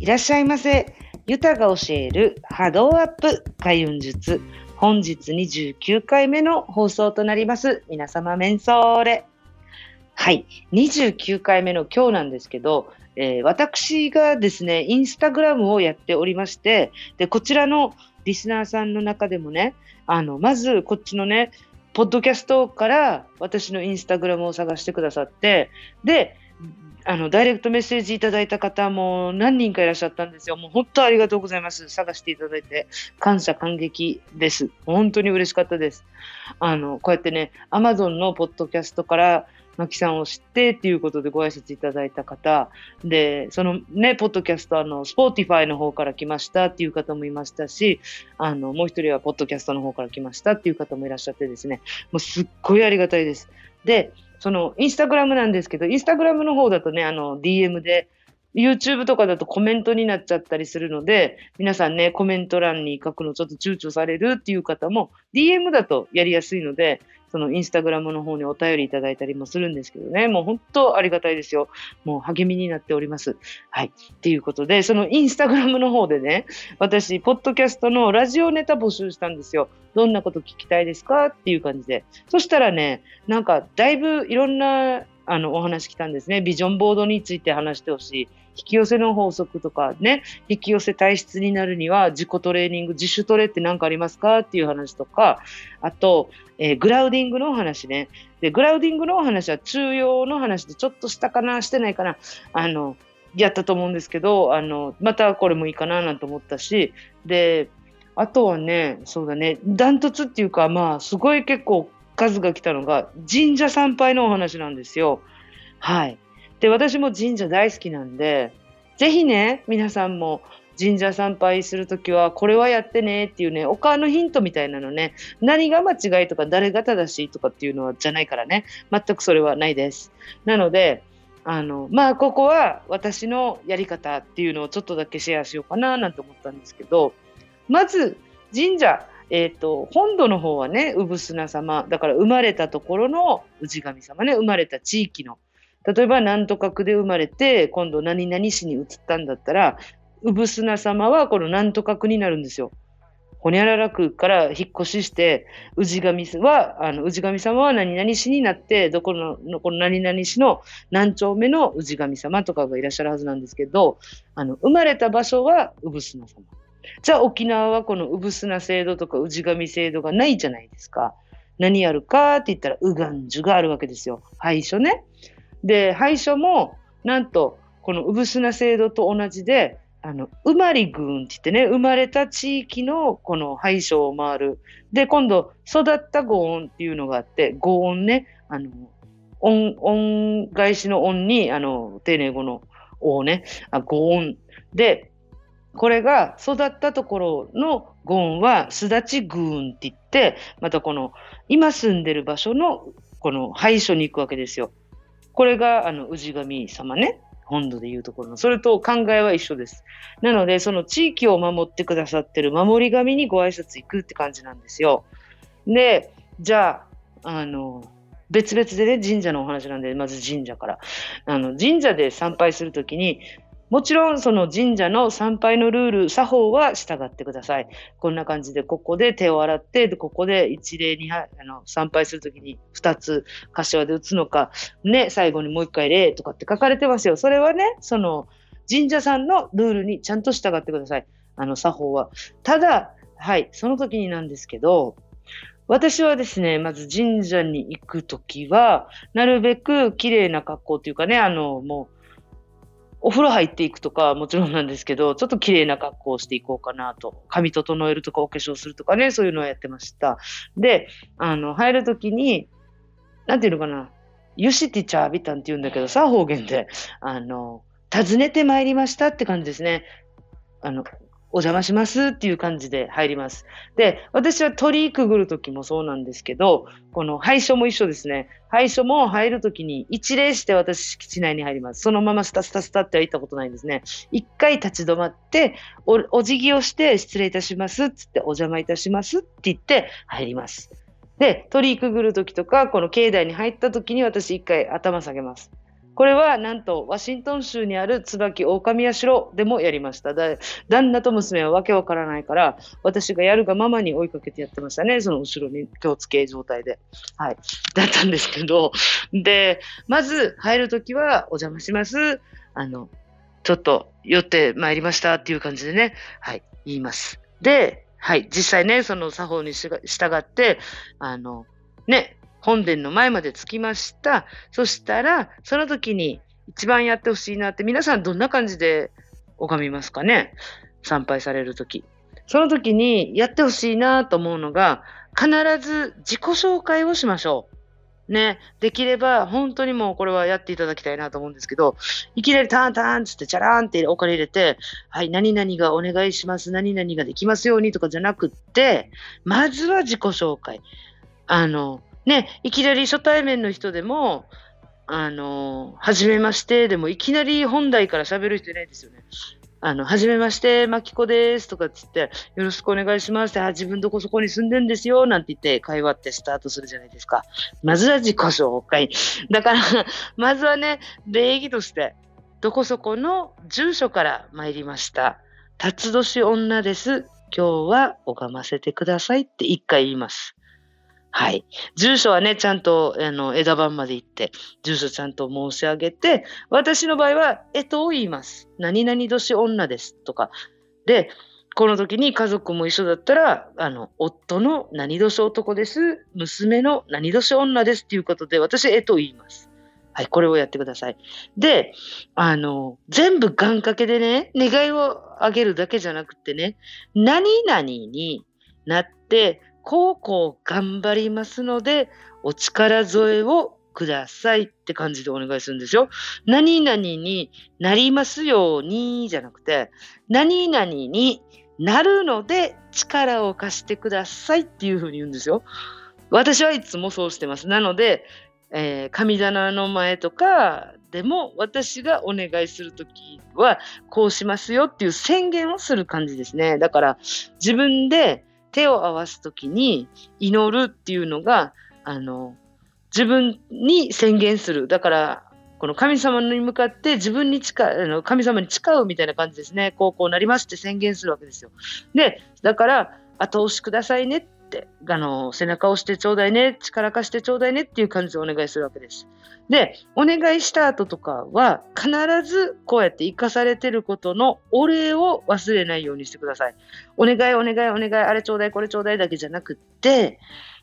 いらっしゃいませ。ユタが教える波動アップ開運術。本日29回目の放送となります。皆様、メンソーレ。はい。29回目の今日なんですけど、えー、私がですね、インスタグラムをやっておりまして、で、こちらのリスナーさんの中でもね、あの、まずこっちのね、ポッドキャストから私のインスタグラムを探してくださって、で、あの、ダイレクトメッセージいただいた方も何人かいらっしゃったんですよ。もう本当ありがとうございます。探していただいて。感謝感激です。本当に嬉しかったです。あの、こうやってね、アマゾンのポッドキャストからマキさんを知ってっていうことでご挨拶いただいた方、で、そのね、ポッドキャスト、あの、 Spotify の方から来ましたっていう方もいましたし、あの、もう一人はポッドキャストの方から来ましたっていう方もいらっしゃってですね、もうすっごいありがたいです。で、その、インスタグラムなんですけど、インスタグラムの方だとね、あの、DM で、YouTube とかだとコメントになっちゃったりするので、皆さんね、コメント欄に書くのちょっと躊躇されるっていう方も、DM だとやりやすいので、そのインスタグラムの方にお便りいただいたりもするんですけどね、もう本当ありがたいですよ。もう励みになっております。はい。っていうことで、そのインスタグラムの方でね、私、ポッドキャストのラジオネタ募集したんですよ。どんなこと聞きたいですか？っていう感じで。そしたらね、なんかだいぶいろんなあのお話来たんですね。ビジョンボードについて話してほしい。引き寄せの法則とかね、引き寄せ体質になるには自己トレーニング、自主トレって何かありますかっていう話とか、あと、えー、グラウディングのお話ね。で、グラウディングのお話は中庸の話でちょっとしたかな、してないかな、あの、やったと思うんですけど、あの、またこれもいいかななんて思ったし、で、あとはね、そうだね、ダントツっていうか、まあ、すごい結構数が来たのが、神社参拝のお話なんですよ。はい。で、私も神社大好きなんで、ぜひね、皆さんも神社参拝するときは、これはやってねっていうね、お顔のヒントみたいなのね、何が間違いとか誰が正しいとかっていうのはじゃないからね、全くそれはないです。なので、あの、まあ、ここは私のやり方っていうのをちょっとだけシェアしようかななんて思ったんですけど、まず、神社、え、ー、と、本土の方はね、産砂様、だから生まれたところの氏神様ね、生まれた地域の例えば、なんとか区で生まれて、今度何々市に移ったんだったら、産砂様はこのなんとか区になるんですよ。ほにゃらら区から引っ越しして、氏神は、あの、氏神様は何々市になって、どこの、この何々市の何丁目の氏神様とかがいらっしゃるはずなんですけど、あの、生まれた場所は産砂様。じゃあ沖縄はこの産砂制度とか氏神制度がないじゃないですか。何やるかって言ったら、ウガンジュがあるわけですよ。廃所ね。で、廃所も、なんと、この産砂制度と同じで、あの、生まり軍って言ってね、生まれた地域のこの廃所を回る。で、今度、育ったご音っていうのがあって、ご音ね、あの、音、音返しの音に、あの、丁寧語の王ね、あ、ご音。で、これが育ったところのご音は、すだち軍って言って、またこの、今住んでる場所の、この廃所に行くわけですよ。これが、あの、氏神様ね。本土でいうところの。それと考えは一緒です。なので、その地域を守ってくださってる守り神にご挨拶行くって感じなんですよ。で、じゃあ、あの、別々でね、神社のお話なんで、まず神社から。あの、神社で参拝するときに、もちろんその神社の参拝のルール、作法は従ってください。こんな感じで、ここで手を洗って、ここで一礼にあの参拝するときに二つ柏で打つのか、ね、最後にもう一回礼とかって書かれてますよ。それはね、その神社さんのルールにちゃんと従ってください。あの作法は。ただ、はい、その時になんですけど、私はですね、まず神社に行くときは、なるべく綺麗な格好というかね、あの、もう、お風呂入っていくとかもちろんなんですけど、ちょっと綺麗な格好をしていこうかなと。髪整えるとかお化粧するとかね、そういうのをやってました。で、あの、入るときに、なんていうのかな、ユシティチャービタンって言うんだけどさ、方言で、あの、訪ねてまいりましたって感じですね。あの、お邪魔しますっていう感じで入ります。で、私は鳥居くぐるときもそうなんですけど、この廃所も一緒ですね。廃所も入るときに一礼して私敷地内に入ります。そのままスタスタスタっては行ったことないんですね。一回立ち止まって、お、お辞儀をして失礼いたしますっつってお邪魔いたしますって言って入ります。で、鳥居くぐるときとか、この境内に入ったときに私一回頭下げます。これはなんとワシントン州にある椿狼社でもやりました。だ旦那と娘はわけわからないから、私がやるがままに追いかけてやってましたね。その後ろに気をつけ状態で。はい。だったんですけど、で、まず入るときはお邪魔します。あの、ちょっと寄ってまいりましたっていう感じでね、はい、言います。で、はい、実際ね、その作法に従って、あの、ね、本殿の前まで着きました。そしたら、その時に一番やってほしいなって、皆さんどんな感じで拝みますかね？参拝される時。その時にやってほしいなと思うのが、必ず自己紹介をしましょう。ね、できれば、本当にもうこれはやっていただきたいなと思うんですけど、いきなりターンターンつって、チャラーンってお金入れて、はい、何々がお願いします、何々ができますようにとかじゃなくって、まずは自己紹介。あの、ね、いきなり初対面の人でも、あの、はじめましてでもいきなり本題から喋る人いないですよね。あの、はじめまして、まきこですとかっつって、よろしくお願いしますって、自分どこそこに住んでんですよ、なんて言って会話ってスタートするじゃないですか。まずは自己紹介。だから、まずはね、礼儀として、どこそこの住所から参りました。辰年女です。今日は拝ませてくださいって一回言います。はい。住所はね、ちゃんと、あの、枝番まで行って、住所ちゃんと申し上げて、私の場合は、えとを言います。何々年女ですとか。で、この時に家族も一緒だったら、あの、夫の何年男です、娘の何年女ですっていうことで、私、えと言います。はい、これをやってください。で、あの、全部願掛けでね、願いをあげるだけじゃなくてね、何々になって、こうこう頑張りますので、お力添えをくださいって感じでお願いするんですよ。何々になりますようにじゃなくて、何々になるので力を貸してくださいっていうふうに言うんですよ。私はいつもそうしてます。なので、えー、神棚の前とかでも私がお願いするときはこうしますよっていう宣言をする感じですね。だから自分で手を合わす時に祈るっていうのが、あの、自分に宣言する。だから、この神様に向かって自分に近い、あの神様に誓うみたいな感じですね。こうこうなりますって宣言するわけですよ。で、だから、後押しくださいねっ、あの、背中を押してちょうだいね、力貸してちょうだいねっていう感じでお願いするわけです。で、お願いした後とかは、必ずこうやって生かされてることのお礼を忘れないようにしてください。お願い、お願い、お願い、あれちょうだい、これちょうだいだけじゃなくって、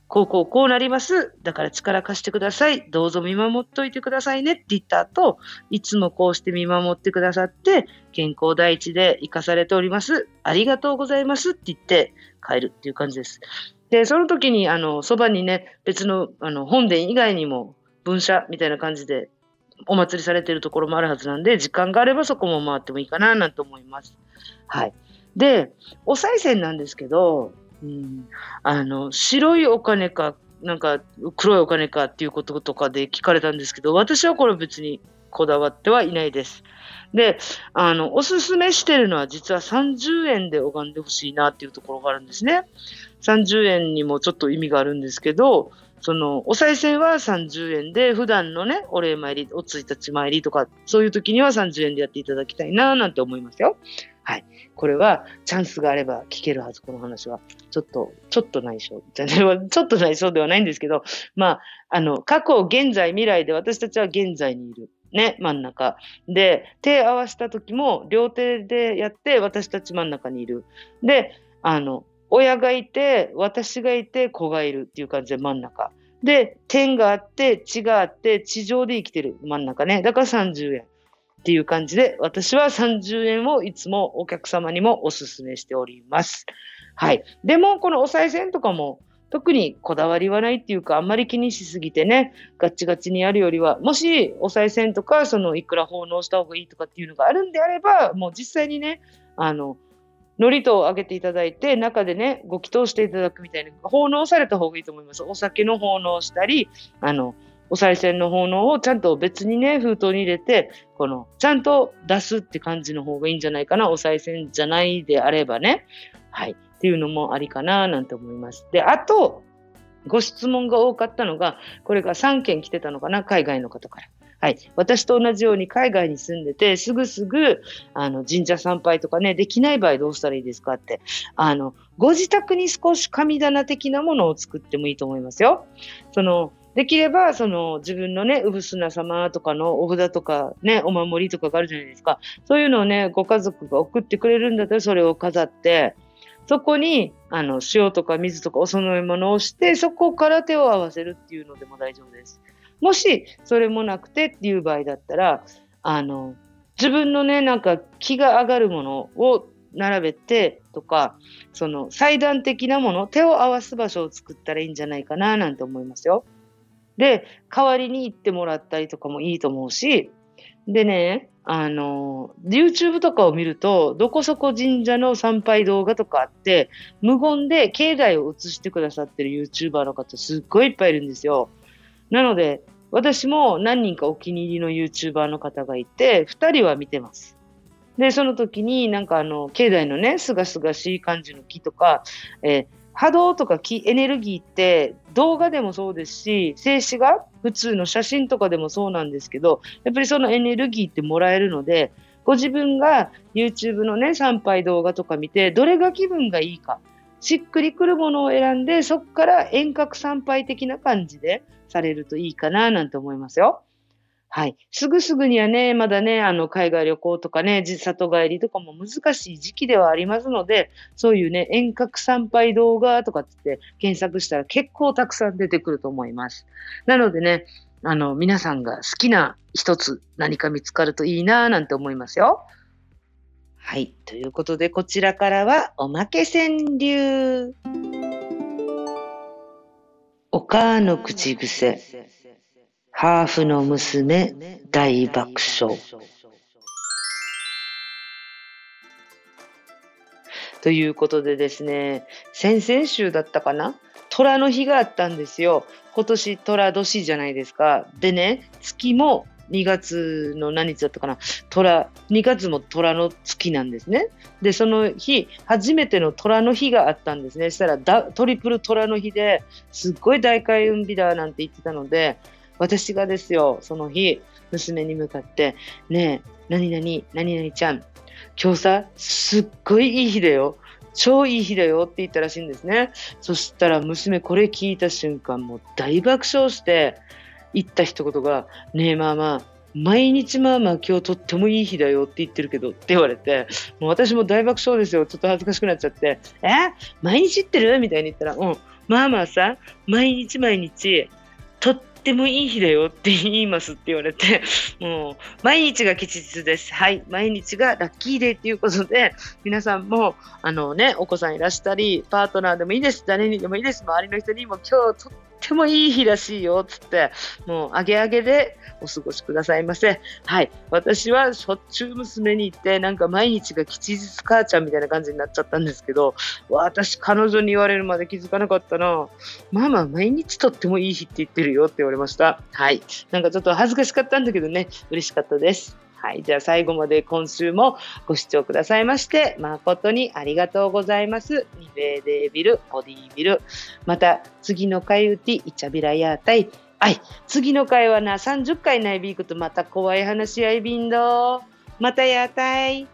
こうこうこうなります。だから力貸してください。どうぞ見守っといてくださいねって言った後、いつもこうして見守ってくださって、健康第一で生かされております。ありがとうございますって言って帰るっていう感じです。で、その時に、あの、そばにね、別の、あの、本殿以外にも、分社みたいな感じでお祭りされてるところもあるはずなんで、時間があればそこも回ってもいいかななんて思います。はい。で、お賽銭なんですけど、うん、あの、白いお金か、なんか黒いお金かっていうこととかで聞かれたんですけど、私はこれ別にこだわってはいないです。で、あの、おすすめしてるのは実は30円で拝んでほしいなっていうところがあるんですね。30円にもちょっと意味があるんですけど、その、お賽銭は30円で、普段のね、お礼参り、おついたち参りとか、そういう時には30円でやっていただきたいな、なんて思いますよ。はい。これは、チャンスがあれば聞けるはず、この話は。ちょっと、ちょっと内緒。ちょっと内緒ではないんですけど、まあ、あの、過去、現在、未来で私たちは現在にいる。ね、真ん中。で、手合わせた時も、両手でやって、私たち真ん中にいる。で、あの、親がいて、私がいて、子がいるっていう感じで真ん中。で、天があって、地があって、地上で生きてる真ん中ね。だから30円っていう感じで、私は30円をいつもお客様にもお勧めしております。はい。でも、このお賽銭とかも、特にこだわりはないっていうか、あんまり気にしすぎてね、ガチガチにやるよりは、もしお賽銭とか、そのいくら奉納した方がいいとかっていうのがあるんであれば、もう実際にね、あの、海苔とをあげていただいて、中でね、ご祈祷していただくみたいな、奉納された方がいいと思います。お酒の奉納したり、あの、お賽銭の奉納をちゃんと別にね、封筒に入れて、この、ちゃんと出すって感じの方がいいんじゃないかな。お賽銭じゃないであればね。はい。っていうのもありかな、なんて思います。で、あと、ご質問が多かったのが、これが3件来てたのかな、海外の方から。はい。私と同じように海外に住んでて、すぐすぐ、あの、神社参拝とかね、できない場合どうしたらいいですかって、あの、ご自宅に少し神棚的なものを作ってもいいと思いますよ。その、できれば、その、自分のね、うぶすな様とかのお札とかね、お守りとかがあるじゃないですか。そういうのをね、ご家族が送ってくれるんだったら、それを飾って、そこに、あの、塩とか水とかお供え物をして、そこから手を合わせるっていうのでも大丈夫です。もし、それもなくてっていう場合だったら、あの、自分のね、なんか気が上がるものを並べてとか、その祭壇的なもの、手を合わす場所を作ったらいいんじゃないかななんて思いますよ。で、代わりに行ってもらったりとかもいいと思うし、でね、あの、YouTube とかを見ると、どこそこ神社の参拝動画とかあって、無言で境内を映してくださってる YouTuber の方すっごいいっぱいいるんですよ。なので、私も何人かお気に入りの YouTuber の方がいて、2人は見てます。で、その時になんかあの、境内のね、すがすがしい感じの木とか、えー、波動とかエネルギーって動画でもそうですし、静止画、普通の写真とかでもそうなんですけど、やっぱりそのエネルギーってもらえるので、ご自分が YouTube のね、参拝動画とか見て、どれが気分がいいか、しっくりくるものを選んで、そこから遠隔参拝的な感じでされるといいかななんて思いますよ。はい。すぐすぐにはね、まだね、あの、海外旅行とかね、里帰りとかも難しい時期ではありますので、そういうね、遠隔参拝動画とかって検索したら結構たくさん出てくると思います。なのでね、あの、皆さんが好きな一つ何か見つかるといいなぁなんて思いますよ。はい。ということで、こちらからはおまけ川柳。お母の口癖。ハーフの娘大爆笑。ということでですね、先々週だったかな？虎の日があったんですよ。今年虎年じゃないですか。でね、月も2月の何日だったかな？虎、2月も虎の月なんですね。で、その日、初めての虎の日があったんですねそ。したらトリプル虎の日ですっごい大開運日だなんて言ってたので、私がですよ、その日、娘に向かって、ねえ、何々、何々ちゃん、今日さ、すっごいいい日だよ。超いい日だよって言ったらしいんですね。そしたら娘これ聞いた瞬間もう大爆笑して言った一言が、ねえまあまあ、毎日まあまあ今日とってもいい日だよって言ってるけどって言われて、もう私も大爆笑ですよ。ちょっと恥ずかしくなっちゃって、え？毎日言ってる？みたいに言ったら、うん、まあまあさ、毎日毎日、とってもいい日だよって言いますって言われて、もう、毎日が吉日です。はい。毎日がラッキーデーっていうことで、皆さんも、あのね、お子さんいらしたり、パートナーでもいいです。誰にでもいいです。周りの人にも今日とってもいい日らしいよ、つって、もう、あげあげでお過ごしくださいませ。はい。私はしょっちゅう娘に行って、なんか毎日が吉日母ちゃんみたいな感じになっちゃったんですけど、私、彼女に言われるまで気づかなかったな。ママ、毎日とってもいい日って言ってるよって言われました。はい。なんかちょっと恥ずかしかったんだけどね、嬉しかったです。はい。じゃあ最後まで今週もご視聴くださいまして、誠にありがとうございます。ニベーデービル、ボディービル。また次の回うて、イチャビラヤータイ。はい。次の回はな、30回ないビークとまた怖い話やいびんど。またやーたい。